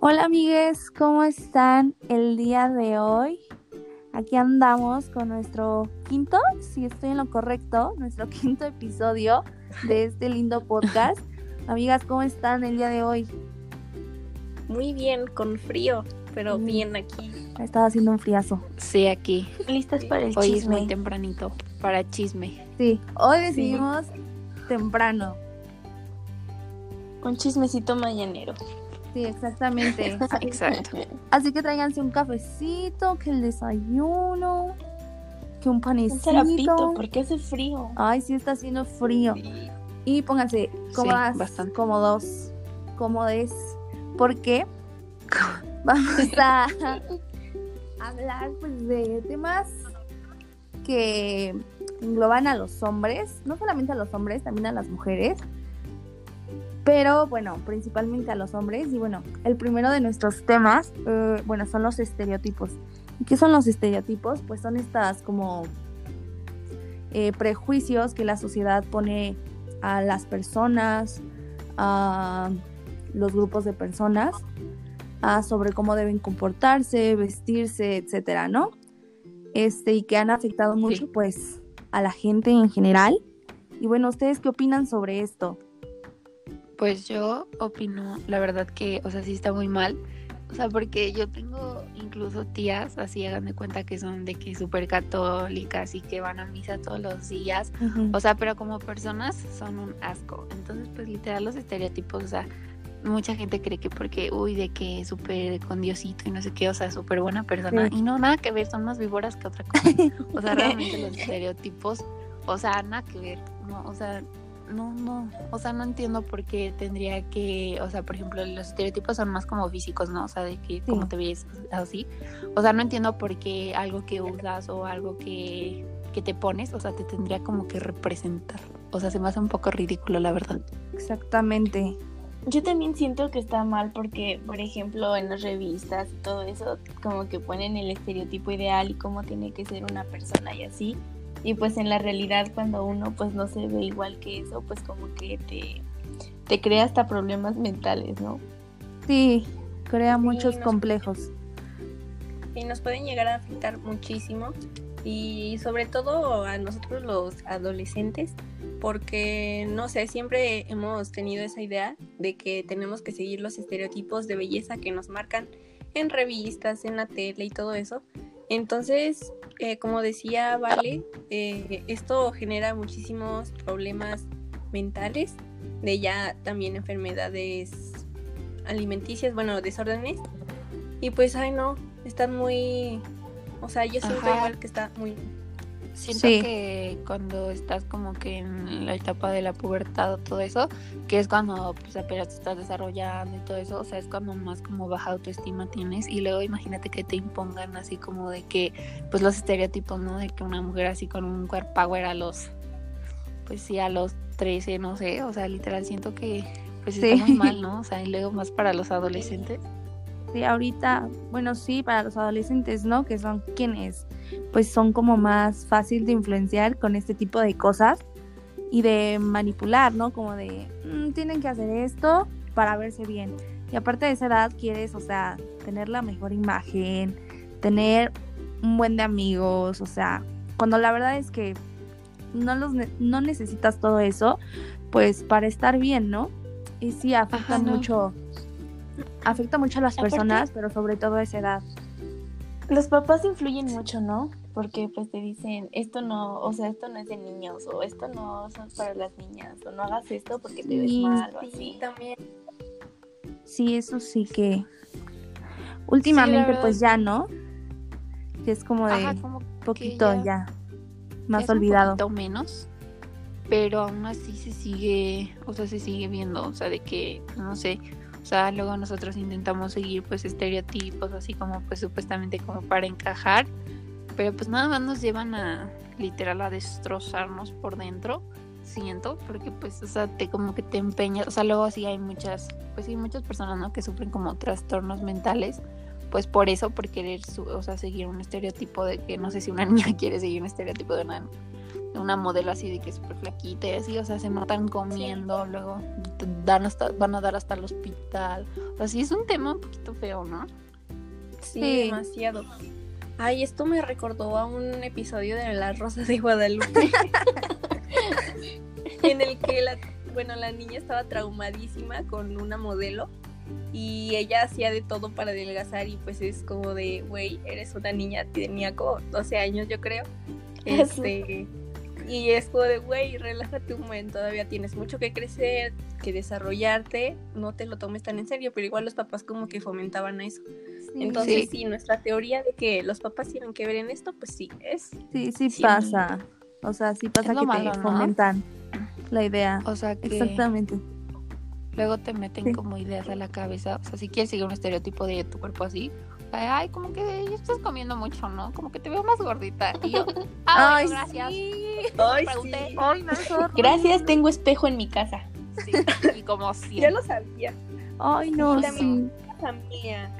Hola amigues, ¿cómo están el día de hoy? Aquí andamos con nuestro quinto, si estoy en lo correcto, nuestro quinto episodio de este lindo podcast. Amigas, ¿cómo están el día de hoy? Muy bien, con frío, pero Mm. bien aquí. Ha estado haciendo un friazo. Sí, aquí. ¿Listas para el Hoy es chisme? muy tempranito para chisme. Sí, hoy decidimos temprano. Un chismecito mañanero. Sí, exactamente. Exacto. Así que tráiganse un cafecito, que el desayuno, que un Un panecito. zarapito, porque hace frío. Ay, sí está haciendo frío. Y pónganse cómodas, bastante. cómodos, cómodes, porque vamos a hablar pues, de temas que engloban a los hombres, no solamente a los hombres, también a las mujeres, pero bueno, principalmente a los hombres. Y bueno, el primero de nuestros temas, eh, bueno, son los estereotipos. ¿Y qué son los estereotipos? Pues son estas como eh, prejuicios que la sociedad pone a las personas, a los grupos de personas, a sobre cómo deben comportarse, vestirse, etcétera, ¿no? Este, y que han afectado mucho, Sí. pues, a la gente en general. Y bueno, ¿ustedes qué opinan sobre esto? Pues yo opino, la verdad que, o sea, sí está muy mal. O sea, porque yo tengo incluso tías, así hagan de cuenta que son de que súper católicas y que van a misa todos los días. O sea, pero como personas son un asco. Entonces, pues literal los estereotipos, o sea, mucha gente cree que porque, uy, de que súper con Diosito y no sé qué, o sea, súper buena persona. Sí. Y no, nada que ver, son más víboras que otra cosa. O sea, realmente los estereotipos, o sea, nada que ver. No, o sea, no, no, o sea, no entiendo por qué tendría que, o sea, por ejemplo, los estereotipos son más como físicos, ¿no? O sea, de que cómo te ves así. O sea, no entiendo por qué algo que usas o algo que, que te pones, o sea, te tendría como que representar. O sea, se me hace un poco ridículo, la verdad. Exactamente. Yo también siento que está mal porque, por ejemplo, en las revistas y todo eso, como que ponen el estereotipo ideal y cómo tiene que ser una persona y así. Y pues en la realidad cuando uno pues no se ve igual que eso, pues como que te, te crea hasta problemas mentales, ¿no? Sí, crea Sí, muchos complejos. y nos pueden llegar a afectar muchísimo y sobre todo a nosotros los adolescentes porque no sé, siempre hemos tenido esa idea de que tenemos que seguir los estereotipos de belleza que nos marcan en revistas, en la tele y todo eso. Entonces, eh, como decía Vale, eh, esto genera muchísimos problemas mentales, de ya también enfermedades alimenticias, bueno, desórdenes. Y pues, ay no, están muy... O sea, yo siento Ajá. igual que está muy... Siento Sí. que cuando estás como que en la etapa de la pubertad o todo eso, que es cuando pues apenas te estás desarrollando y todo eso, o sea, es cuando más como baja autoestima tienes y luego imagínate que te impongan así como de que, pues los estereotipos, ¿no? De que una mujer así con un cuerpo power a los, pues sí, a los 13, no sé, o sea, literal siento que pues Sí. está muy mal, ¿no? O sea, y luego más para los adolescentes. Sí, ahorita, bueno, sí, para los adolescentes, ¿no? Que son quienes, pues son como más fácil de influenciar con este tipo de cosas y de manipular, ¿no? Como de, "Mm, tienen que hacer esto para verse bien. Y aparte de esa edad quieres, o sea, tener la mejor imagen, tener un buen de amigos, o sea, cuando la verdad es que no, los ne- no necesitas todo eso, pues para estar bien, ¿no? Y sí, afecta Ajá, no. mucho, afecta mucho a las personas, pero sobre todo a esa edad. Los papás influyen mucho, ¿no? Porque pues te dicen, esto no, o sea, esto no es de niños, o esto no es para las niñas, o no hagas esto porque te ves Sí, mal, o así. también. Sí, eso sí que últimamente pues ya, ¿no? Que es como de Ajá, como poquito ya- ya, más es un olvidado. poquito menos, pero aún así se sigue, o sea, se sigue viendo, o sea, de que, no sé, sea, luego nosotros intentamos seguir pues estereotipos, así como pues supuestamente como para encajar, pero pues nada más nos llevan a literal a destrozarnos por dentro, siento, porque pues, o sea, te como que te empeñas, o sea, luego sí hay muchas, pues sí, muchas personas, ¿no? Que sufren como trastornos mentales, pues por eso, por querer, su- o sea, seguir un estereotipo de que no sé si una niña quiere seguir un estereotipo de una una modelo así de que es súper flaquita y así, o sea, se matan comiendo, luego dan hasta, van a dar hasta el hospital. O sea, sí es un tema un poquito feo, ¿no? Sí, Sí. demasiado. Ay, esto me recordó a un episodio de La Rosa de Guadalupe. en el que la, bueno, la niña estaba traumadísima con una modelo y ella hacía de todo para adelgazar y pues es como de, güey, eres una niña, tenía como 12 años yo creo. Este, y es como de, güey, relájate un momento, todavía tienes mucho que crecer, que desarrollarte, no te lo tomes tan en serio, pero igual los papás como que fomentaban eso. Sí, Entonces, Sí. sí. nuestra teoría de que los papás tienen que ver en esto, pues sí, es. sí, sí Sí. pasa. O sea, sí pasa que malo, te ¿no? fomentan la idea. O sea, que Exactamente. luego te meten Sí. como ideas a la cabeza. O sea, si quieres seguir un estereotipo de tu cuerpo así, ay, como que ya estás comiendo mucho, ¿no? Como que te veo más gordita. Y yo, Ay, bueno, gracias. sí. Ay, Pregunté. sí. Ay, no. Gracias, tengo espejo en mi casa. Sí, y como Ya siempre. lo sabía. Ay, no, Y sí. la familia.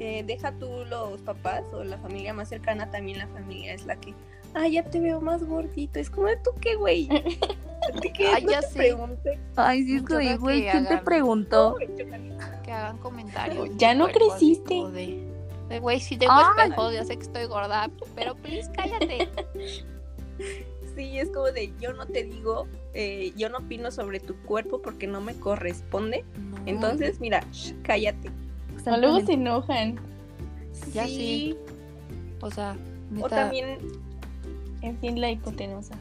eh, deja tú los papás o la familia más cercana, también la familia es la que. Ay, ya te veo más gordito. Es como de tú qué, güey. Ay, No ya te sé. pregunté. Ay, sí, güey, ¿quién te hagan- preguntó? Güey, choca. que hagan comentarios. Ya no creciste. De, de, güey, si tengo Ay. espejo, ya sé que estoy gorda, pero please cállate. Sí, es como de yo no te digo, eh, yo no opino sobre tu cuerpo porque no me corresponde. No. Entonces, mira, shh, cállate. O luego se enojan. Ya sí. o sea, O neta, también En fin, la hipotenusa.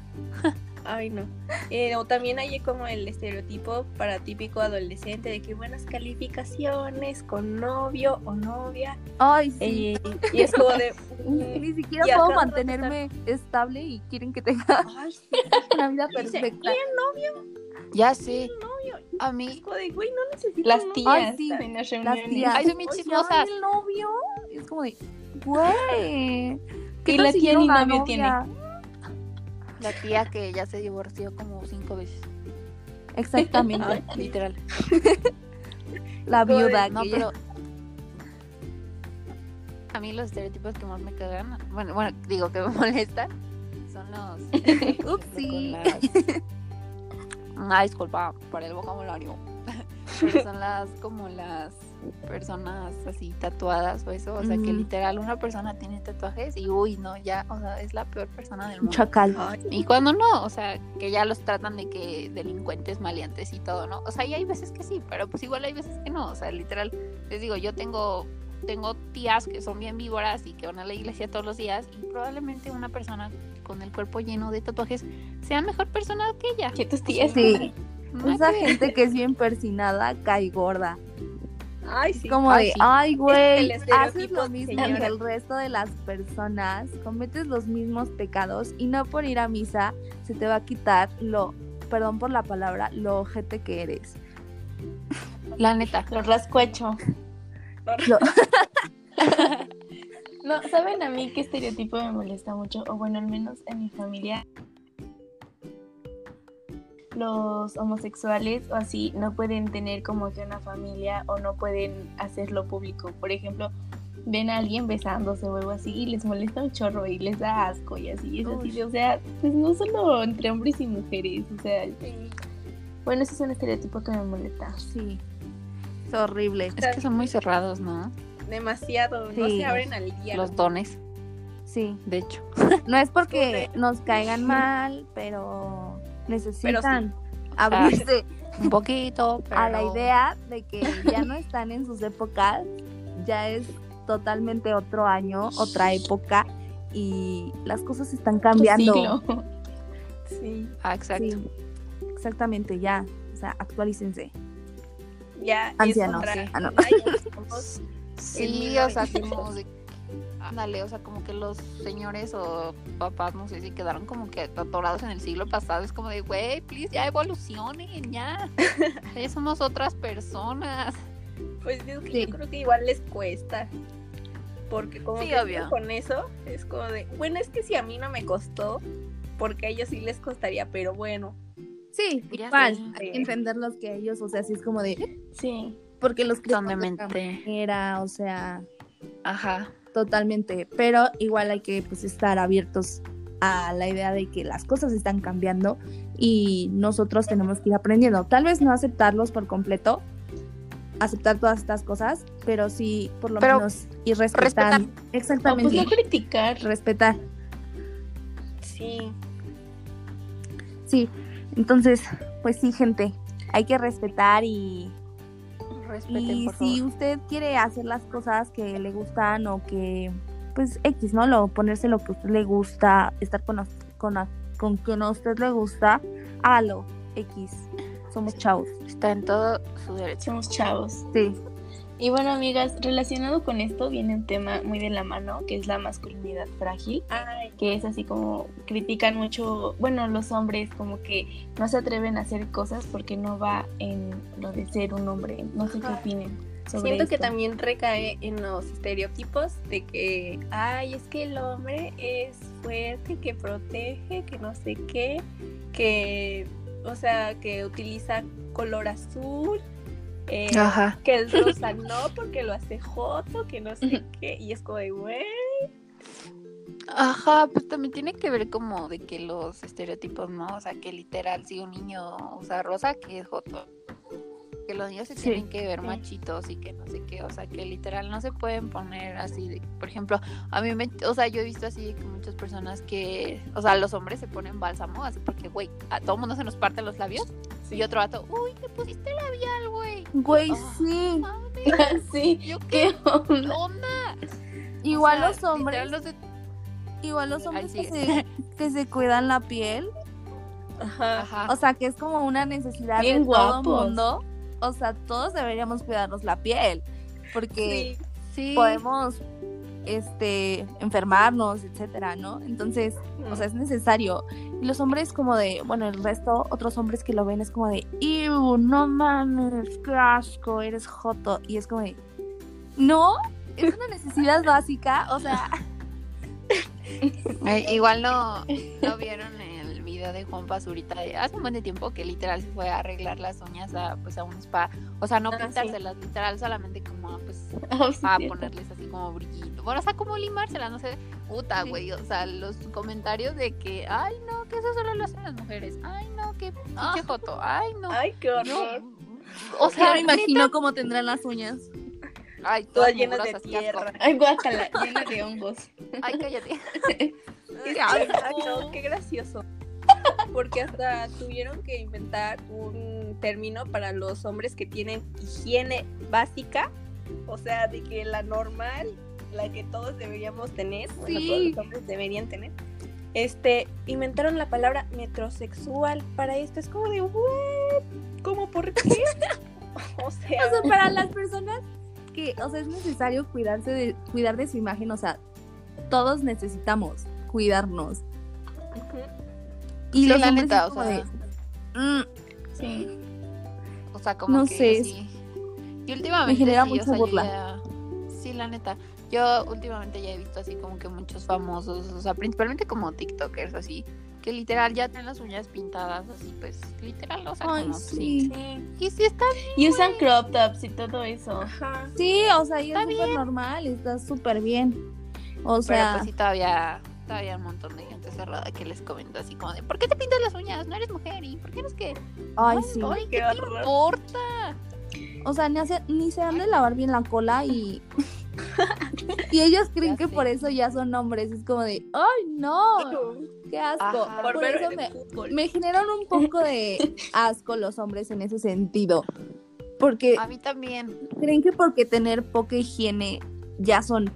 Ay, no. Eh, o también hay como el estereotipo para típico adolescente de que buenas calificaciones con novio o novia. Ay, sí. eh, y es como de. Ni siquiera puedo mantenerme estable y quieren que tenga Ay, sí, una vida y dice, perfecta. ya sé. novio. A mí, de, güey, no necesito. Las tías Ay, sí, en las Las tías. Ay, son bien chismosas. ¿el novio? Es como de, güey. ¿qué Y la tía ni novio novia? La tía que ya se divorció como cinco veces, Exactamente. Literal. La viuda. No, pero a mí los estereotipos que más me cagan, bueno, bueno, digo que me molestan, son los Upsi. Las- Ah, disculpa por el vocabulario. Pero son las como las personas así tatuadas o eso, o sea que literal una persona tiene tatuajes y uy, no, ya, o sea, es la peor persona del Un mundo. chacal. Y cuando no, o sea, que ya los tratan de que delincuentes, maleantes y todo, ¿no? O sea, y hay veces que sí, pero pues igual hay veces que no, o sea, literal, les digo, yo tengo tengo tías que son bien víboras y que van a la iglesia todos los días y probablemente una persona con el cuerpo lleno de tatuajes sea mejor persona que ella. Que tus tías. Sí. Nada Esa que gente que es bien persinada cae gorda. Ay, sí. Como Ay, de, sí. ay, güey, haces lo mismo señora. que el resto de las personas, cometes los mismos pecados y no por ir a misa se te va a quitar lo, perdón por la palabra, lo ojete que eres. La neta. Los rascuacho. Lo- No, ¿saben a mí qué estereotipo me molesta mucho? O bueno, al menos en mi familia. Los homosexuales o así no pueden tener como que una familia o no pueden hacerlo público. Por ejemplo, ven a alguien besándose o algo así y les molesta un chorro y les da asco y así. Es así, o sea, pues no solo entre hombres y mujeres. O sea, bueno, ese es un estereotipo que me molesta. Sí, es horrible. Es que son muy cerrados, ¿no? Demasiado. No se abren al día. Los dones, Sí, de hecho. no es porque nos caigan mal, pero necesitan abrirse Un poquito, pero... a la idea de que ya no están en sus épocas, ya es totalmente otro año, otra época y las cosas están cambiando. Sí. Ah, exacto. Sí, exactamente, ya. O sea, actualícense. Ya. es Ancianos, otra- sí. Ah, no. Sí, o sea, 1900. como de... Ándale, o sea, como que los señores o papás, no sé si quedaron como que atorados en el siglo pasado. Es como de, güey, please, ya evolucionen, ya. Ya somos otras personas. Pues es que Sí. yo creo que igual les cuesta. Porque como Sí, que obvio. con eso es como de, bueno, es que si a mí no me costó, porque a ellos sí les costaría, pero bueno. Sí, igual, hay que entenderlos que ellos, o sea, sí es como de, Sí. porque los criamos Son de de otra mente. manera, o sea, Ajá. totalmente, pero igual hay que pues estar abiertos a la idea de que las cosas están cambiando y nosotros tenemos que ir aprendiendo. Tal vez no aceptarlos por completo, aceptar todas estas cosas, pero sí por lo Pero menos ir respetando. No, Exactamente. pues no criticar. respetar. Sí. Sí. Entonces, pues sí, gente, hay que respetar y, Respeten, y por si favor. usted quiere hacer las cosas que le gustan o que, pues X, ¿no? Lo, ponerse lo que a usted le gusta, estar con, con, con quien a usted le gusta, hágalo, X. Somos chavos. Está en todo su derecho. Somos chavos. Sí. Y bueno, amigas, relacionado con esto viene un tema muy de la mano, que es la masculinidad frágil, Ay, que es así como critican mucho, bueno, los hombres como que no se atreven a hacer cosas porque no va en lo de ser un hombre. No sé qué opinen sobre Siento que también recae en los estereotipos de que, ay, es que el hombre es fuerte, que protege, que no sé qué, que, o sea, que utiliza color azul, eh, Ajá. que el rosa no porque lo hace joto, que no sé qué, y es como de, güey, Ajá, pues también tiene que ver como de que los estereotipos, ¿no? O sea, que literal, si un niño usa rosa, que es joto. Que los niños se Sí, tienen que ver machitos y que no sé qué, o sea, que literal no se pueden poner así de, por ejemplo, a mí me, o sea, yo he visto así que muchas personas que, o sea, los hombres se ponen bálsamo, así porque, güey, a todo mundo se nos parten los labios y otro vato, uy, te pusiste labial, güey. Güey, Ah. sí. Mames, sí, yo qué qué onda. onda. Igual O sea, los hombres, literal, los de- igual los hombres que se, que se cuidan la piel, ajá, Ajá. o sea, que es como una necesidad Bien de todo guapos. mundo. O sea, todos deberíamos cuidarnos la piel, porque sí, sí. podemos este enfermarnos, etcétera, ¿no? Entonces, o sea, es necesario. Y los hombres como de, bueno, el resto, otros hombres que lo ven es como de, "Ew, no mames, qué asco, eres joto." Y es como de, "No, es una necesidad básica, o sea, Ay, igual no, no vieron video de Juan Pazurita de hace un buen de tiempo que literal se fue a arreglar las uñas a pues a un spa. O sea, no Ah, sí. pintárselas, literal solamente como pues Oh, sí, a ponerles así como brillito. Bueno, o sea, como limárselas, no sé. Puta, Sí. güey. O sea, los comentarios de que, ay, no, que eso solo lo hacen las mujeres. Ay, no, que Ah. pinche joto. Ay, no. ay, qué no. horror, O sea, me imagino cómo tendrán las uñas. ay, todas todas llenas de tierra. Ay, guácala, llena de hongos. Ay, cállate. Qué asco. exacto, qué gracioso. Porque hasta tuvieron que inventar un término para los hombres que tienen higiene básica, o sea, de que la normal, la que todos deberíamos tener, bueno, todos Sí. los hombres deberían tener. Este, inventaron la palabra metrosexual para esto. Es como de, "What? ¿Cómo por qué? o sea, O sea, para las personas que, o sea, es necesario cuidarse de, cuidar de su imagen, o sea, todos necesitamos cuidarnos. ujú. Y Sí, los la neta, o sea. de, "Mm, Sí. O sea, como No que sé, sí. Y últimamente me genera sí, o mucha sea, yo burla. ya- Sí, la neta. Yo últimamente ya he visto así como que muchos famosos, o sea, principalmente como TikTokers así, que literal ya tienen las uñas pintadas así, pues literal, o sea, Ay, como sí. Sí, Y sí está Y usan crop tops y todo eso. ajá. Sí, o sea, y es súper normal, está súper bien. O pero sea, pues sí todavía todavía hay un montón de gente cerrada que les comenta así como de ¿por qué te pintas las uñas? No eres mujer y ¿por qué no es que? ay, sí. Ay, Qué ¿qué te importa? O sea, ni, hace- ni se han de lavar bien la cola y. y ellos creen Ya que sé. por eso ya son hombres. Es como de, ¡ay, no! ¡Qué asco! Ajá. Por eso me, me generan un poco de asco los hombres en ese sentido. Porque A mí también. creen que porque tener poca higiene ya son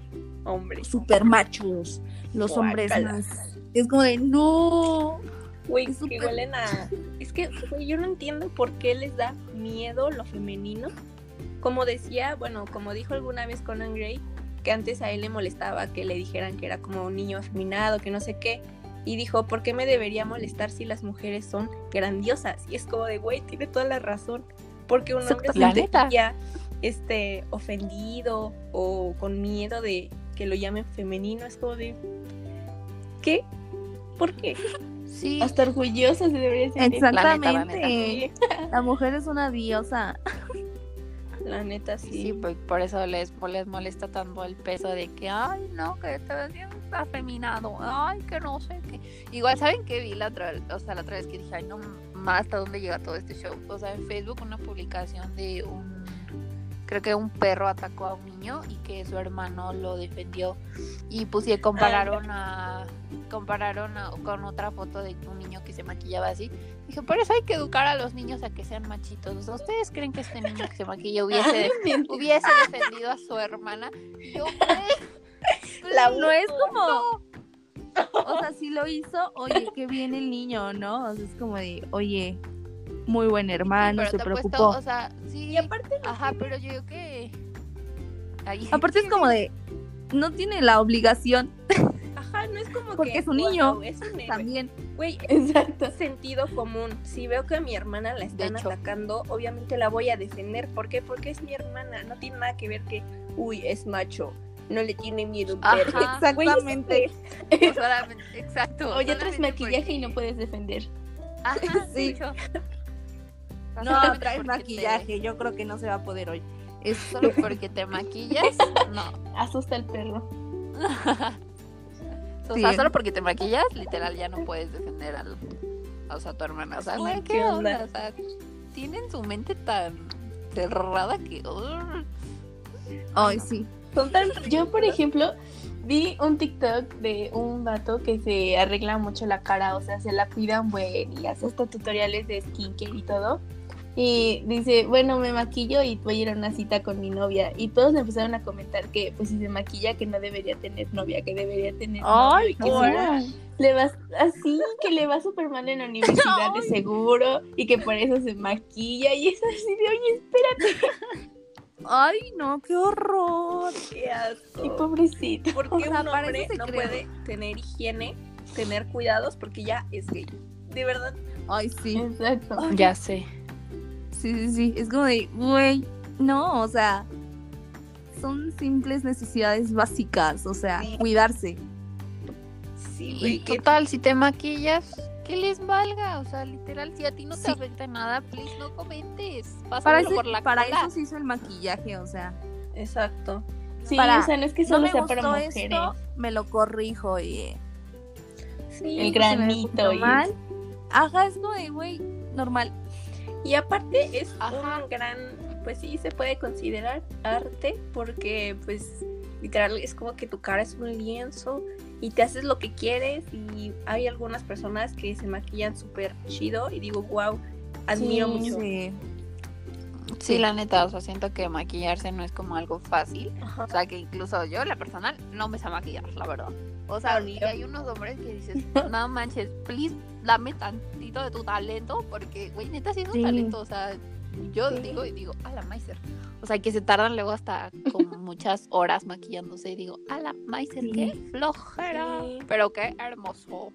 Hombre. super machos. Los hombres más. Es como de, ¡no! Güey, Es que huelen a. Es que, güey, yo no entiendo por qué les da miedo lo femenino. Como decía, bueno, como dijo alguna vez Conan Gray, que antes a él le molestaba que le dijeran que era como un niño afeminado, que no sé qué. Y dijo, ¿por qué me debería molestar si las mujeres son grandiosas? Y es como de, güey, tiene toda la razón. Porque un hombre se sentiría este, ofendido o con miedo de que lo llamen femenino. Es como de, ¿qué? ¿Por qué? Sí. Hasta orgullosa se debería sentir. La neta, la Exactamente. La mujer es una diosa. la neta sí. Sí, pues por eso les, les molesta tanto el peso de que, ay, no, que está bien afeminado, ay, que no sé qué. Igual, ¿saben que vi la otra vez? O sea, la otra vez que dije, ay, no, más hasta dónde llega todo este show. O sea, en Facebook una publicación de un, creo que un perro atacó a un niño y que su hermano lo defendió. Y pues sí, compararon a, compararon a- con otra foto de un niño que se maquillaba así. Dije, por eso hay que educar a los niños a que sean machitos. ¿ustedes creen que este niño que se maquilla hubiese, hubiese defendido a su hermana? Yo, pues, La- no es como. O sea, si lo hizo, oye, qué bien el niño, ¿no? O sea, es como de, oye, muy buen hermano, pero se preocupó. o sea, sí. Y aparte, Ajá, pero yo digo que. Ahí- Aparte es como de, no tiene la obligación ajá, no es como Porque que. es un niño. "Wow, es un héroe". también. Güey, Exacto. sentido común. Si veo que a mi hermana la están atacando, obviamente la voy a defender. ¿Por qué? Porque es mi hermana. No tiene nada que ver que, uy, es macho. No le tiene miedo Ajá. Exactamente. o exacto. Oye, traes solamente maquillaje y no puedes defender. Ajá, Sí. No, traes maquillaje, yo creo que no se va a poder hoy. te- solo porque te maquillas, no. Asusta al perro. O Sí. sea, solo porque te maquillas, literal, ya no puedes defender al, o sea, a tu hermana. O sea, güey, ¿qué ¿qué onda? onda? O sea, tienen su mente tan cerrada que... ugh. Ay, sí. Son tan Yo, por ejemplo, vi un TikTok de un vato que se arregla mucho la cara, o sea, se la cuidan buen y hace hasta tutoriales de skincare y todo. Y dice, bueno, me maquillo y voy a ir a una cita con mi novia. Y todos empezaron a comentar que, pues, si se maquilla, que no debería tener novia, que debería tener. Ay, sí, le va así, que le va súper mal en la universidad de seguro y que por eso se maquilla. Y es así de, oye, espérate. Ay, no, qué horror. Qué asco. Y pobrecito. ¿Por qué O sea, un hombre no puede tener higiene, tener cuidados porque ya es gay? De verdad. Ay, sí. Exacto. Ya sé. Sí, sí, sí. Es como de, güey, no, o sea, son simples necesidades básicas, o sea, Sí. cuidarse. Sí, Y güey. total, si te maquillas, que les valga. O sea, literal, si a ti no te Sí. afecta nada, please no comentes. Para, eso, por la para cola. eso se hizo el maquillaje, o sea, Exacto. Sí, Para- o sea, no es que no solo me sea para gustó mujeres. esto, me lo corrijo y Sí. El granito y mal. Ajá, es como de, güey, normal. Y aparte es Ajá. un gran, pues sí, se puede considerar arte porque pues literal es como que tu cara es un lienzo y te haces lo que quieres y hay algunas personas que se maquillan súper chido y digo, wow, admiro Sí, mucho. Sí. Sí, la neta, o sea, siento que maquillarse no es como algo fácil. Ajá. O sea, que incluso yo, la personal, no me sé maquillar, la verdad. O sea, hay unos hombres que dices, no manches, please, dame tantito de tu talento, porque, güey, neta, sí es un Sí. talento, o sea, yo Sí. digo y digo, a la Maiser. O sea, que se tardan luego hasta como muchas horas maquillándose y digo, a la Maiser, Sí. qué flojera. Pero qué hermoso.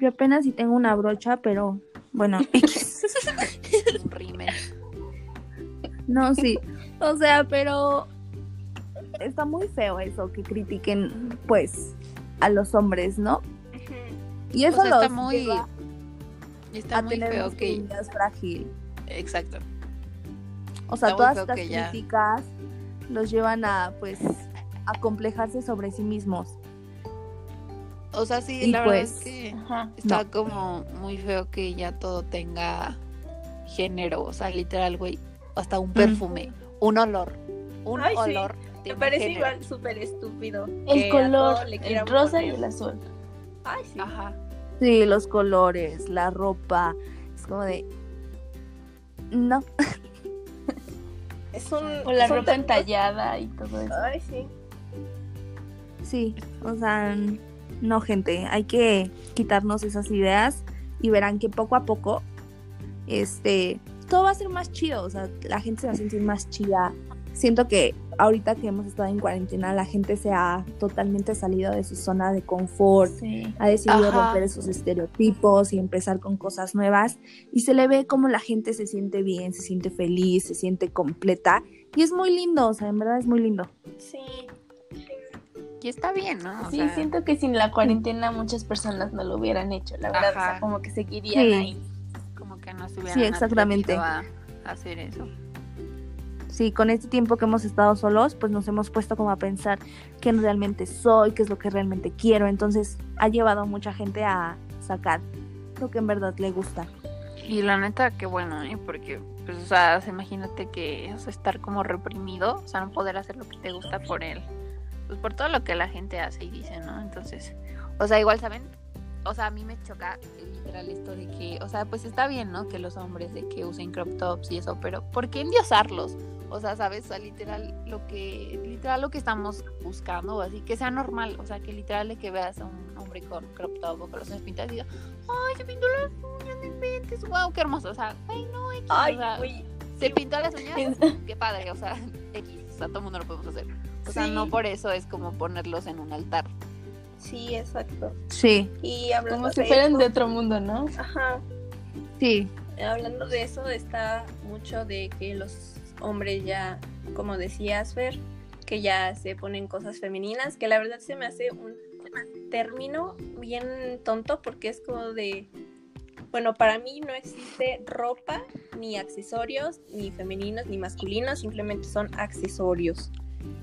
Yo apenas sí tengo una brocha, pero bueno, X. Un rímel. No, sí. O sea, pero está muy feo eso que critiquen, pues, a los hombres, ¿no? Y O eso sea, los está muy, lleva está a muy tener feo que... masculinidad frágil. Exacto. O sea, Está todas estas que ya- críticas los llevan a, pues, a complejarse sobre sí mismos. O sea, sí, Y la pues, verdad es que... Ajá. Está como muy feo que ya todo tenga género, o sea, literal, güey, hasta un perfume, un olor, un Ay, sí. Me parece género. igual súper estúpido. El color, el rosa y el azul. Ay, sí. Ajá. Sí, los colores, la ropa. Es como de. No. Es un. O la ropa entallada y todo eso. Ay, sí. Sí, o sea, no, gente. Hay que quitarnos esas ideas y verán que poco a poco, este, todo va a ser más chido. O sea, la gente se va a sentir más chida. Siento que ahorita que hemos estado en cuarentena, la gente se ha totalmente salido de su zona de confort. Sí. ha decidido Ajá. romper esos estereotipos y empezar con cosas nuevas y se le ve como la gente se siente bien, se siente feliz, se siente completa y es muy lindo, o sea, en verdad es muy lindo. Sí. Y está bien, ¿no? O Sí, sea, siento que sin la cuarentena muchas personas no lo hubieran hecho, la verdad. O Ajá. sea, como que seguirían Sí. ahí. como que no se hubieran Sí, exactamente. a hacer eso. Sí, con este tiempo que hemos estado solos, pues nos hemos puesto como a pensar quién realmente soy, qué es lo que realmente quiero. Entonces ha llevado a mucha gente a sacar lo que en verdad le gusta. Y la neta, qué bueno, ¿eh? Porque, pues, o sea, imagínate que o sea, estar como reprimido, o sea, no poder hacer lo que te gusta por él. Pues por todo lo que la gente hace y dice, ¿no? Entonces, o sea, igual, ¿saben? O sea, a mí me choca literal esto de que, o sea, pues está bien, ¿no? Que los hombres de que usen crop tops y eso, pero ¿por qué endiosarlos? O sea, ¿sabes? O sea, literal lo que literal lo que estamos buscando, o así que sea normal, o sea, que literal de que veas a un hombre con crop top o con los uñas pintadas y diga, "Ay, se pintó las uñas, no inventes, wow, qué hermoso." O sea, "Ay, no, X", Ay, o sea, güey. se pintó las uñas, qué padre, o sea, X, o sea, todo el mundo lo podemos hacer. O sea, Sí. no por eso es como ponerlos en un altar. Sí, exacto. Sí, Y hablando Como si de fueran de otro mundo, ¿no? Ajá. sí, Hablando de eso, está mucho de que los hombres ya, como decías, Fer, que ya se ponen cosas femeninas, que la verdad se me hace un término bien tonto porque es como de, bueno, para mí no existe ropa ni accesorios, ni femeninos ni masculinos, simplemente son accesorios.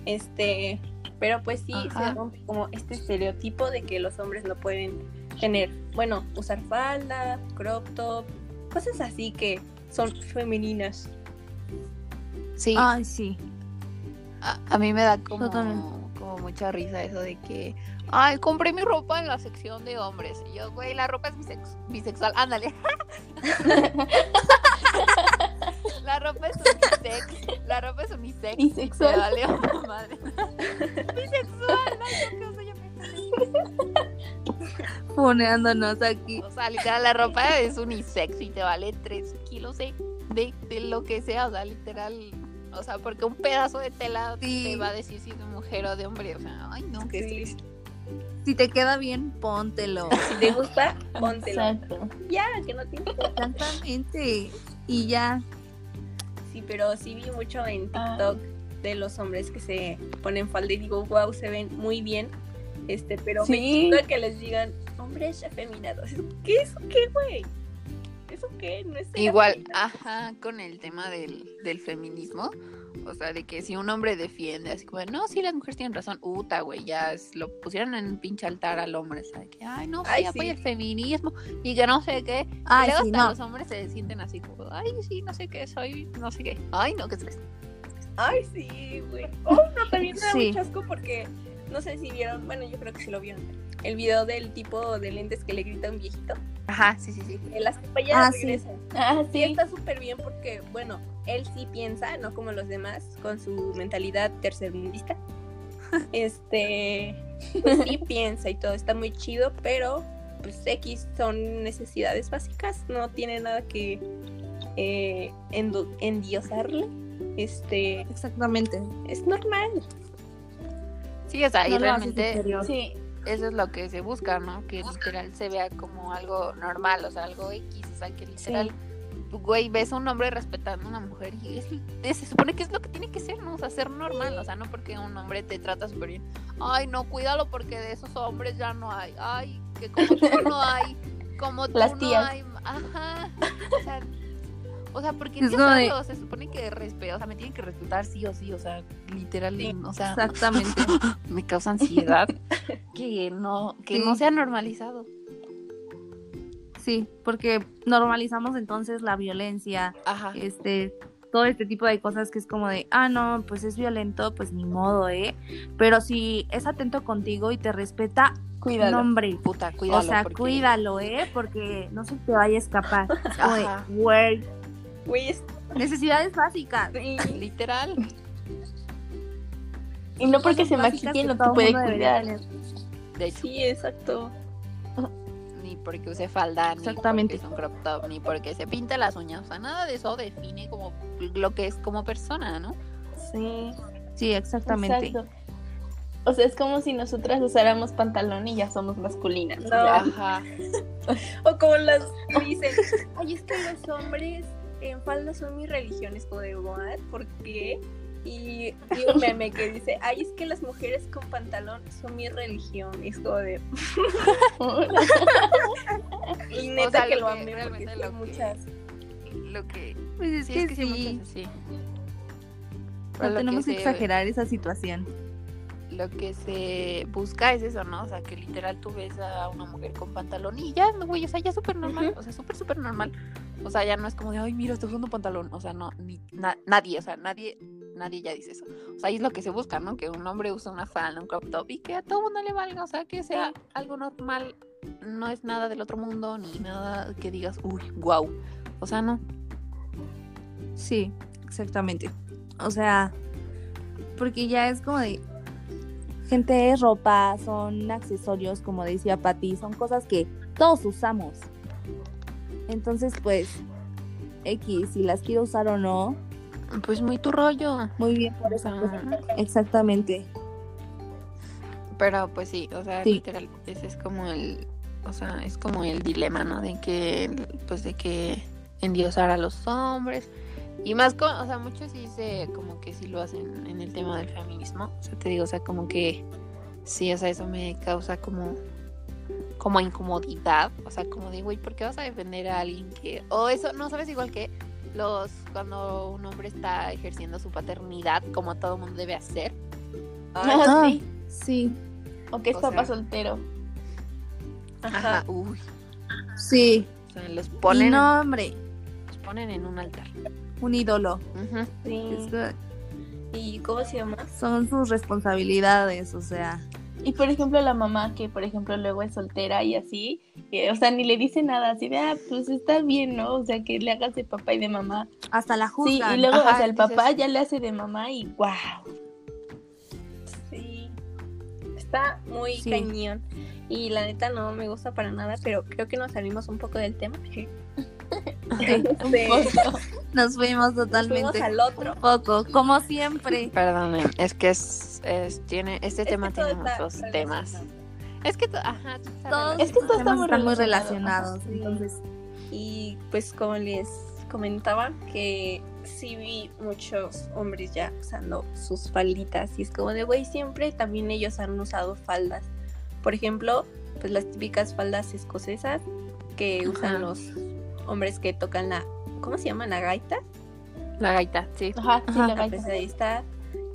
Este, pero pues sí, Ajá. se rompe como este estereotipo de que los hombres no pueden tener, bueno, usar falda, crop top, cosas así que son femeninas. Sí. ay, sí. A, a mí me da como, como mucha risa eso de que, ay, compré mi ropa en la sección de hombres. Y yo, güey, la ropa es bisex- bisexual. Ándale. la ropa es unisex. La ropa es unisex. Bisexual. Vale madre. bisexual. Ay, no, ya me Poneándonos aquí. O sea, literal, la ropa es unisex y te vale 3 kilos de, de, de lo que sea. O sea, literal. O sea, porque un pedazo de tela Sí. te va a decir si es de mujer o de hombre. O sea, ay, no, qué Sí. estrés. Si te queda bien, póntelo. Si te gusta, póntelo. Exacto. Ya, que no te importa. Exactamente. Y ya. Sí, pero sí vi mucho en Ah. TikTok de los hombres que se ponen falda y digo, wow, se ven muy bien. Este, pero me Sí. gusta que les digan hombres afeminados. ¿Qué es eso qué, güey? ¿Eso qué? No es Igual, ajá, con el tema del, del feminismo. O sea, de que si un hombre defiende, así como, no, sí, las mujeres tienen razón, uta, güey, ya es- lo pusieron en un pinche altar al hombre, ¿sabes? Que, ay, no, Ay, sí, apoya sí. el feminismo y que no sé qué. y Ay, luego sí, hasta no. los hombres se sienten así como, ay, sí, no sé qué, soy, no sé qué. Ay, no, qué estrés. Ay, sí, güey. Oh, no, también me da Sí. mucho asco porque no sé si vieron, bueno, yo creo que sí lo vieron. El video del tipo de lentes que le grita a un viejito. Ajá, sí, sí, sí. En las que Ah, sí. regresan. Ah, Sí, sí. está súper bien porque, bueno, él sí piensa, no como los demás, con su mentalidad tercermundista. Este, pues sí piensa y todo, está muy chido, pero pues X son necesidades básicas, no tiene nada que eh, endiosarle. Este, Exactamente. es normal. Sí, o sea, y No realmente. Sí. Eso es lo que se busca, ¿no? Que literal se vea como algo normal, o sea, algo X, o sea, que literal, güey, ves a un hombre respetando a una mujer y es, es- se supone que es lo que tiene que ser, ¿no? O sea, ser normal, o sea, no porque un hombre te trata súper bien. Ay, no, cuídalo porque de esos hombres ya no hay. Ay, que como tú no hay, como tú Las no hay. Ajá. O sea, o sea, porque Es como de- se supone que respeto, o sea, me tienen que respetar sí o sí, o sea, literal, Sí, o sea, Exactamente. me causa ansiedad que no que no sea normalizado. Sí, porque normalizamos entonces la violencia, Ajá. este, todo este tipo de cosas que es como de, ah, no, pues es violento, pues ni modo, ¿eh? Pero si es atento contigo y te respeta, Cuídalo. no, hombre. Puta, cuídalo. o sea, porque- cuídalo, ¿eh? Porque no se te vaya a escapar. Güey, Güey, es- necesidades básicas. sí, Literal. Y no porque se maquille que no te puede cuidar. De hecho, sí, exacto. ni porque use falda, ni Exactamente. porque es un crop top, ni porque se pinta las uñas. O sea, nada de eso define como lo que es como persona, ¿no? Sí. Sí, exactamente. Exacto. O sea, es como si nosotras usáramos pantalón y ya somos masculinas. No. Ajá. O como las que dicen, ay, es que los hombres en falda son mi religión. Es como de, ¿what? ¿Por qué? Y, y un meme que dice, ay, es que las mujeres con pantalón son mi religión. Es como de, y neta O sea, que lo que amé porque lo que- muchas. Lo que Pues es sí que es que sí, sí. muchas sí. Pero No tenemos que se- exagerar esa situación. Lo que se busca es eso, ¿no? O sea, que literal tú ves a una mujer con pantalón y ya, güey, o sea, ya súper normal, o sea, súper, súper normal. O sea, ya no es como de, ay, mira, está usando pantalón. O sea, no, ni, na- nadie, o sea, nadie, nadie ya dice eso. O sea, ahí es lo que se busca, ¿no? Que un hombre use una falda, un crop top y que a todo mundo le valga, o sea, que sea algo normal. No es nada del otro mundo, ni nada que digas, uy, wow. O sea, no. Sí, exactamente. O sea, porque ya es como de gente es ropa, son accesorios, como decía Patti, son cosas que todos usamos. Entonces, pues, X, si las quiero usar o no, Pues muy tu rollo. muy bien por esa cosa. Exactamente. Pero pues sí, o sea, Sí. literal, ese es como el, o sea, es como el dilema, ¿no? De que, pues de que endiosar a los hombres. Y más, con, o sea, muchos sí se, como que sí lo hacen en el tema del feminismo. O sea, te digo, o sea, como que, sí, o sea, eso me causa como, como incomodidad. O sea, como de, güey, ¿por qué vas a defender a alguien que, o eso, no sabes, igual que los, cuando un hombre está ejerciendo su paternidad, como todo mundo debe hacer. Ah, Ah, sí. Sí, O que es o papá sea- soltero. Ajá, uy. sí. O sea, los ponen, no, hombre, los ponen en un altar. Un ídolo. Sí. Es ¿Y cómo se llama? son sus responsabilidades, o sea. Y por ejemplo, la mamá que, por ejemplo, luego es soltera y así, o sea, ni le dice nada, así de, ah, pues está bien, ¿no? O sea, que le hagas de papá y de mamá. Hasta la Sí, juzgan. y luego, Ajá, o sea, el dices- papá ya le hace de mamá y wow. Sí. Está muy Sí. cañón. Y la neta no me gusta para nada, pero creo que nos salimos un poco del tema. Nos fuimos nos fuimos totalmente. al otro. Un poco, como siempre. Perdonen, es que es, es- tiene, este tema tiene muchos temas. Es que, to- ajá, Todos Es que estos todo está temas muy están muy relacionado. relacionados. Sí. Entonces, Y pues como les comentaba, que sí vi muchos hombres ya usando sus falditas. Y es como de, güey, siempre también ellos han usado faldas. Por ejemplo, pues las típicas faldas escocesas que usan Ajá. los hombres que tocan la, ¿cómo se llama? La gaita. La gaita, sí. Ajá, sí, Ajá. la gaita. pues ahí está.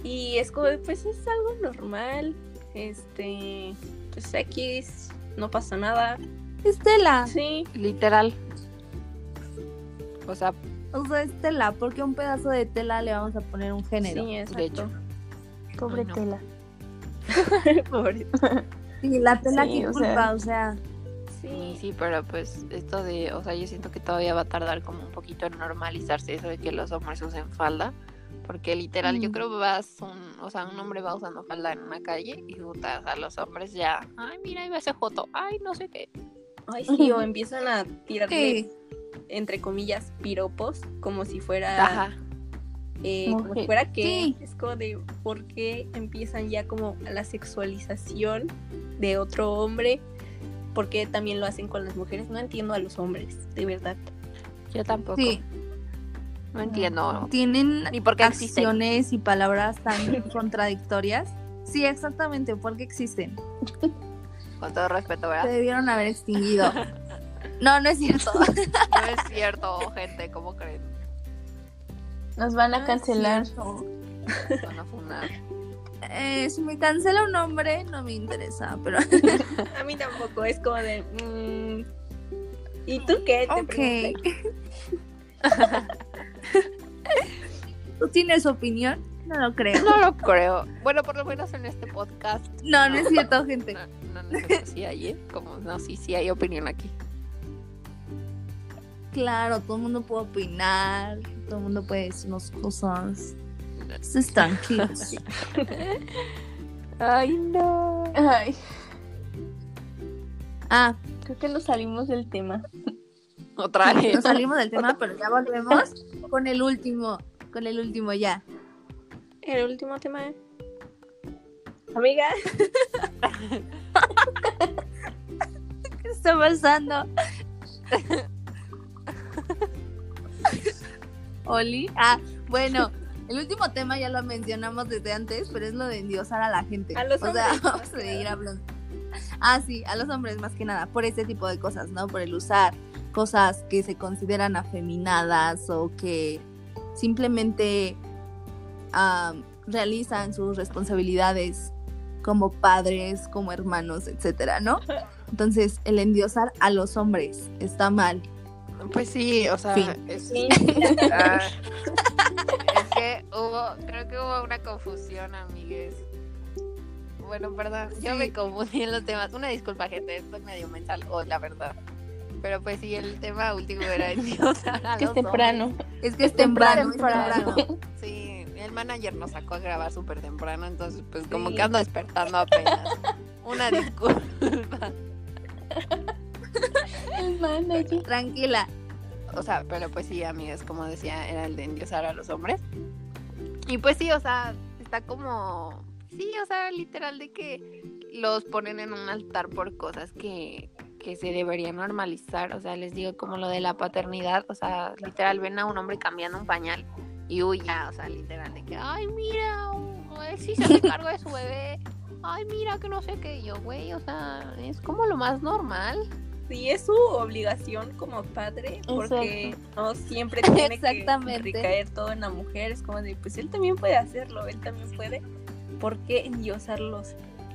Y es como, pues es algo normal. Este, pues X, no pasa nada. Estela. Sí, Literal. O sea, O sea, es tela, porque a un pedazo de tela le vamos a poner un género. sí, exacto. de hecho. Pobre Ay, no. tela. Pobre. Y la tela Sí, que o culpa, sea. o sea, Sí, Sí, pero pues esto de, o sea, yo siento que todavía va a tardar como un poquito en normalizarse eso de que los hombres usen falda, porque literal yo Mm. creo que vas un, o sea, un hombre va usando falda en una calle y puta, o sea, los hombres ya, ay, mira, iba ese joto, ay, no sé qué. Ay, sí, o empiezan a tirarle, entre comillas, piropos, como si fuera, Ajá. eh, como si fuera que, Sí. es como de, ¿por qué empiezan ya como la sexualización de otro hombre? ¿Por qué también lo hacen con las mujeres? No entiendo a los hombres, de verdad. Yo tampoco. Sí, No entiendo. tienen Ni por qué existen. y palabras tan contradictorias. Sí, exactamente, porque existen. Con todo respeto, Se ¿verdad? debieron haber extinguido. No, no es cierto. No es cierto, gente, ¿cómo creen? Nos van a cancelar. Van a funar. Eh, si me cancela un hombre, no me interesa, pero A mí tampoco, es como de, mm, ¿y tú qué? Te. ¿Tú tienes opinión? No lo creo. No lo creo. Bueno, por lo menos en este podcast. No, no es cierto, gente. No, no, no sé si hay, ¿eh? Como, no, sí, sí hay opinión aquí. Claro, todo el mundo puede opinar, todo el mundo puede decirnos cosas. Tranquilos. Ay, no. Ay, Ah, creo que nos salimos del tema. Otra vez. nos salimos del tema, pero ya volvemos con el último, con el último ya. El último tema. Amiga, ¿Qué está pasando? Oli. Ah, bueno, el último tema ya lo mencionamos desde antes, pero es lo de endiosar a la gente. A los o sea, hombres, vamos a seguir hablando. Ah, sí, a los hombres más que nada, por ese tipo de cosas, ¿no? Por el usar cosas que se consideran afeminadas o que simplemente am, realizan sus responsabilidades como padres, como hermanos, etcétera, ¿no? Entonces, el endiosar a los hombres está mal. Pues sí, o sea, es, Sí, ah, es que hubo, creo que hubo una confusión, amigues. Bueno, perdón, yo me confundí en los temas. Una disculpa, gente, estoy medio mental, o la verdad. Pero pues sí, el tema último era endiosar a Que es temprano. Es que es temprano, es temprano. temprano. Sí, el manager nos sacó a grabar súper temprano, entonces pues como que ando despertando apenas. Una disculpa. El manager. Tranquila. O sea, pero pues sí, amigas, como decía, era el de endiosar a los hombres. Y pues sí, o sea, está como... Sí, o sea, literal de que los ponen en un altar por cosas que, que se deberían normalizar. O sea, les digo como lo de la paternidad. O sea, literal ven a un hombre cambiando un pañal y uy, ya, o sea, literal de que, ay, mira, él sí se hace cargo de su bebé. Ay, mira, que no sé qué. Y yo, güey, o sea, es como lo más normal. Sí es su obligación como padre, porque no siempre tiene que recaer todo en la mujer. Es como de, pues él también puede hacerlo, él también puede. ¿Por qué endiosarlos?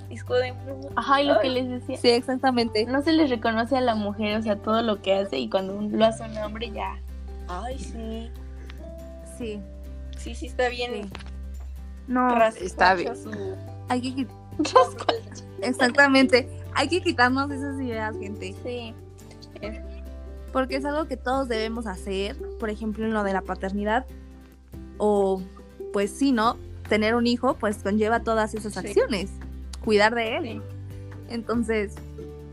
Es como de, Ajá, y lo que les decía. Sí, exactamente. No se les reconoce a la mujer, o sea, todo lo que hace y cuando lo hace un hombre ya. ay, sí, Sí. sí, sí está bien. Sí. No, rascuacho está bien. su- hay que quit- Exactamente. Hay que quitarnos esas ideas, gente. Sí. Porque es algo que todos debemos hacer. Por ejemplo, en lo de la paternidad. O, pues sí, ¿no? Tener un hijo, pues conlleva todas esas Sí. acciones. Cuidar de él. Sí. Entonces,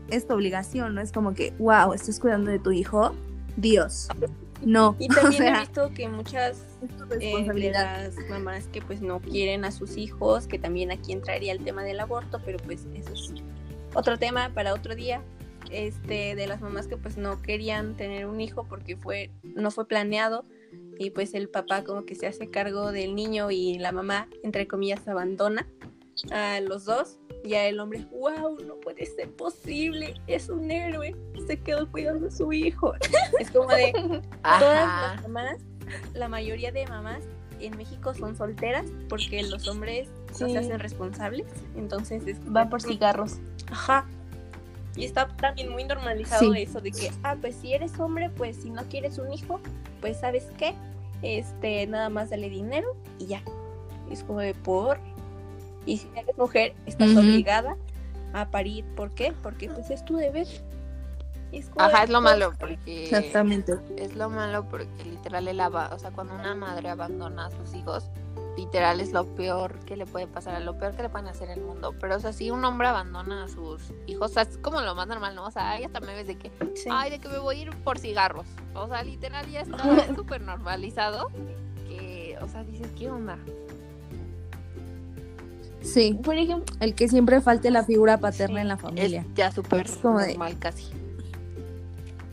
es tu obligación, ¿no? Es como que, wow, estás cuidando de tu hijo. Dios. No. Y o también he visto que muchas eh, de las mamás que pues no quieren a sus hijos, que también aquí entraría el tema del aborto, pero pues eso es otro tema para otro día. Este, de las mamás que pues no querían tener un hijo porque fue, no fue planeado y pues el papá como que se hace cargo del niño y la mamá, entre comillas, abandona a los dos. Y a el hombre, wow, no puede ser posible, es un héroe, se quedó cuidando a su hijo. Es como de, Todas Ajá. las mamás, la mayoría de mamás en México son solteras porque los hombres no se hacen responsables. Entonces es Va por cigarros. Ajá. Y está también muy normalizado Sí. eso de que, ah, pues si eres hombre, pues si no quieres un hijo, pues sabes qué, este, nada más dale dinero y ya. Es como de por. Y si eres mujer, estás obligada a parir. ¿Por qué? Porque pues es tu deber. Ajá, es lo malo porque Exactamente. es lo malo porque literal el aba- o sea, cuando una madre abandona a sus hijos, literal es lo peor que le puede pasar, lo peor que le pueden hacer en el mundo. Pero o sea, si un hombre abandona a sus hijos, o sea, es como lo más normal, ¿no? O sea, hay hasta me ves de que, sí. ay, de que me voy a ir por cigarros. O sea, literal ya está súper normalizado que, o sea, dices, ¿qué onda? Sí. Por ejemplo, El que siempre falte la figura paterna Sí, en la familia. Es ya súper de- normal casi.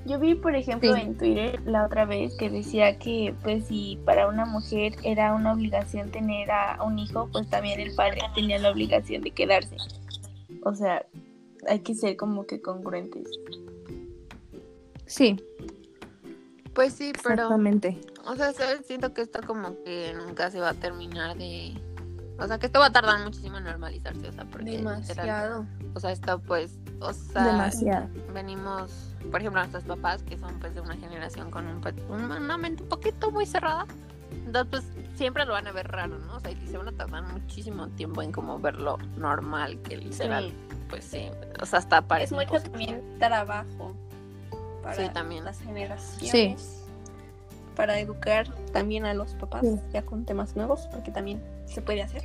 Yo vi, por ejemplo, Sí. en Twitter la otra vez que decía que, pues, si para una mujer era una obligación tener a un hijo, pues también el padre tenía la obligación de quedarse. O sea, hay que ser como que congruentes. Sí, Pues sí, pero exactamente. O sea, ¿sabes? siento que esto como que nunca se va a terminar de... O sea, que esto va a tardar muchísimo en normalizarse, o sea, porque... literal, Demasiado. o sea, esto pues, o sea, Demasiado. venimos, por ejemplo, nuestros papás, que son pues de una generación con un, pe- una mente un poquito muy cerrada, entonces pues siempre lo van a ver raro, ¿no? O sea, y se van a tardar muchísimo tiempo en como verlo normal, que literal, pues sí, o sea, hasta parece Es mucho también trabajo para Sí, también. las generaciones. Sí. Para educar también a los papás Sí. ya con temas nuevos, porque también se puede hacer.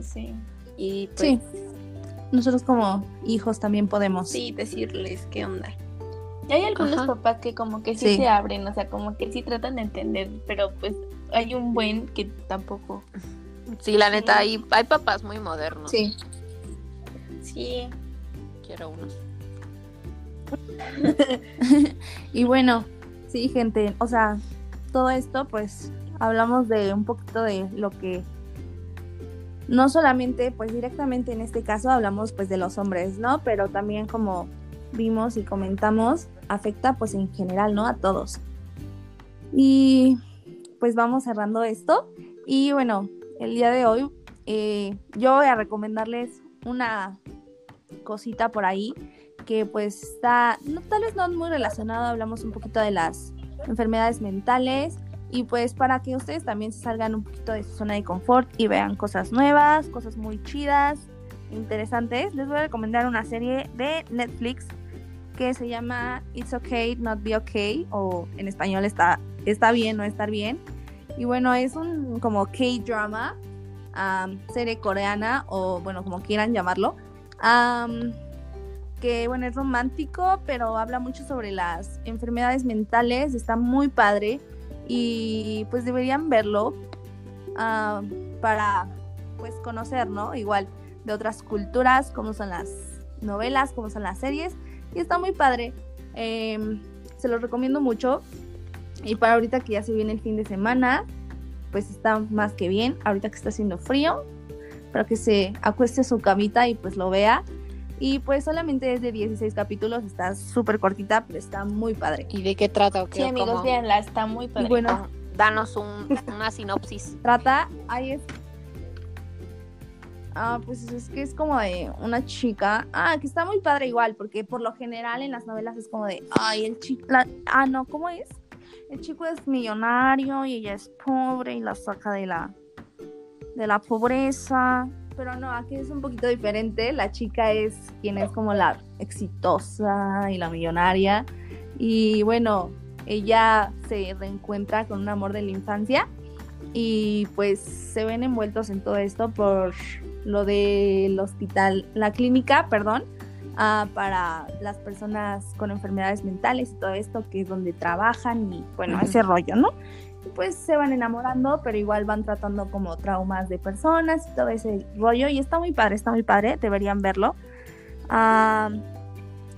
Sí. Y pues, Sí. Nosotros como hijos también podemos. sí, decirles qué onda. Y hay algunos Ajá. papás que como que sí, Sí. se abren, o sea, como que sí tratan de entender, pero pues hay un buen que tampoco. Sí, la neta, Sí. hay, hay papás muy modernos. Sí. Sí, Quiero unos. Y bueno, sí, gente, o sea, todo esto, pues, hablamos de un poquito de lo que no solamente, pues directamente en este caso hablamos pues de los hombres, ¿no? Pero también como vimos y comentamos, afecta pues en general, ¿no? A todos. Y pues vamos cerrando esto Y bueno, el día de hoy eh, yo voy a recomendarles una cosita por ahí que pues está, tal vez no muy relacionado, hablamos un poquito de las enfermedades mentales y pues para que ustedes también se salgan un poquito de su zona de confort y vean cosas nuevas, cosas muy chidas, interesantes, les voy a recomendar una serie de Netflix que se llama It's Okay Not Be Okay o en español está, está bien no estar bien. Y bueno, es un como K-drama, serie coreana o bueno, como quieran llamarlo. que bueno, es romántico, pero habla mucho sobre las enfermedades mentales, está muy padre y pues deberían verlo para pues conocer, ¿no? Igual de otras culturas, como son las novelas, como son las series y está muy padre. Em, se los recomiendo mucho. Y para ahorita que ya se viene el fin de semana, pues está más que bien. Ahorita que está haciendo frío, para que se acueste a su camita y pues lo vea. Y pues solamente es de 16 capítulos, está súper cortita, pero está muy padre. ¿Y de qué trata? Sí, amigos, véanla, está muy padre. bueno, danos una sinopsis. Trata, ahí es Ah, pues es que es como de una chica. Ah, que está muy padre igual, porque por lo general en las novelas es como de, ay, el chico. Ah, no, ¿cómo es? El chico es millonario y ella es pobre y la saca de la, de la pobreza. Pero no, aquí es un poquito diferente. La chica es quien es como la exitosa y la millonaria. Y bueno, ella se reencuentra con un amor de la infancia y pues se ven envueltos en todo esto por lo del hospital, la clínica, perdón, ah, para las personas con enfermedades mentales y todo esto, que es donde trabajan y bueno, ese rollo, ¿no? Pues se van enamorando, pero igual van tratando como traumas de personas y todo ese rollo. Y está muy padre, está muy padre, deberían verlo. Ah,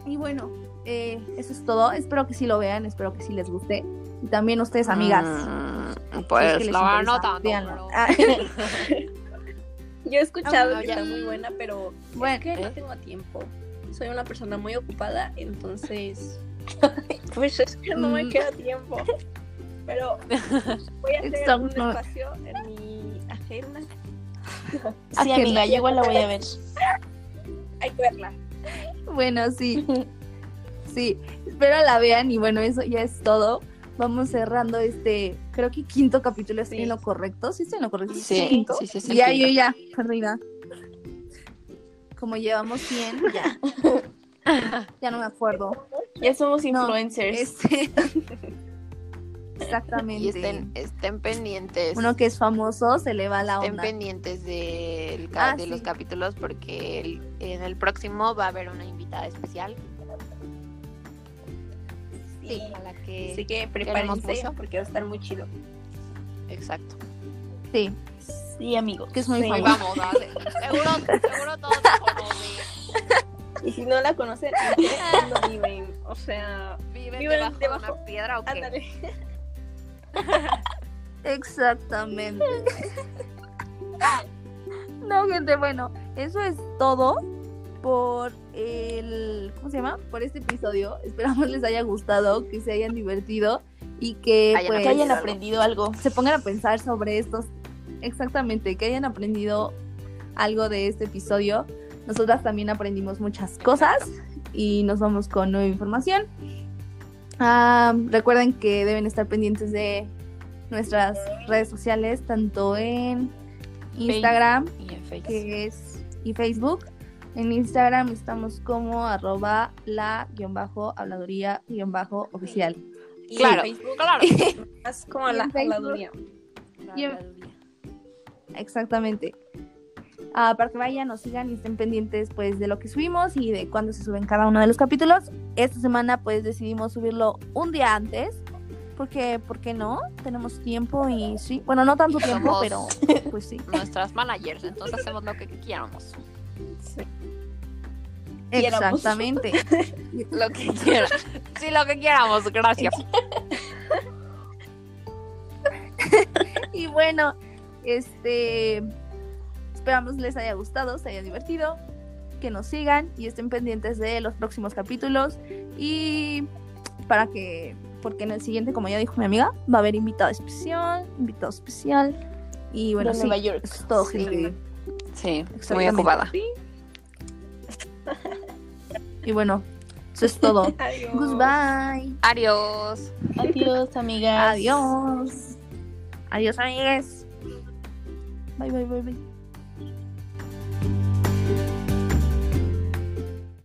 y bueno, eh, eso es todo. Espero que sí lo vean, espero que sí les guste. Y también ustedes, amigas. Mm, pues la no tanto. Yo he escuchado que está muy buena, pero bueno, es que no tengo tiempo. Soy una persona muy ocupada, entonces pues es que no me mm. queda tiempo. Pero voy a hacer un espacio en mi agenda. Sí, amiga, yo igual la voy a ver. Hay que verla. Bueno, sí. Sí, espero la vean y bueno, eso ya es todo vamos cerrando este, creo que quinto capítulo, ¿estoy en lo correcto? ¿Sí estoy en lo correcto? Sí, sí, sí, sí, Ya, yo ya, perdida. Como llevamos 100, ya. ya no me acuerdo. Ya somos influencers. este... Exactamente. Y estén, estén, pendientes. Uno que es famoso se le va la onda. Estén pendientes de, ah, de los capítulos porque en el próximo va a haber una invitada especial Sí, a la que Así que prepárense porque va a estar muy chido. Exacto. Sí. Sí, amigo. Que es muy sí. Vamos, dale. seguro, seguro todos la conocen. Y si no la conocen, no viven. O sea, viven, viven debajo, de una piedra o qué. Exactamente. no, gente, bueno, eso es todo por el, ¿cómo se llama? Por este episodio. Esperamos les haya gustado, que se hayan divertido y que, hayan, pues, hayan aprendido algo. Se pongan a pensar sobre estos, exactamente, que hayan aprendido algo de este episodio. Nosotras también aprendimos muchas cosas y nos vamos con nueva información. Recuerden que deben estar pendientes de nuestras redes sociales, tanto en Instagram y, en que es, y Facebook en Instagram estamos como arroba la guion bajo habladuría guion bajo oficial. claro, claro. Es como la habladuría. Exactamente. Ah, para que vayan, nos sigan y estén pendientes pues de lo que subimos y de cuándo se suben cada uno de los capítulos. Esta semana pues decidimos subirlo un día antes. Porque, ¿por qué no? Tenemos tiempo y sí. Bueno, no tanto tiempo, pero pues sí. Nuestras managers, entonces hacemos lo que quieramos. Sí. Exactamente. lo que quieran. Sí, lo que quieramos, gracias. y bueno, este Esperamos les haya gustado, se haya divertido, que nos sigan y estén pendientes de los próximos capítulos y para que, porque en el siguiente, como ya dijo mi amiga, va a haber invitado especial, invitado especial y bueno, de sí, Es todo sí. Sí, muy ocupada. Y bueno, eso es todo. Adiós. Goodbye. Adiós. Adiós, amigas. Adiós. Adiós, amigas. Bye, bye, bye, bye.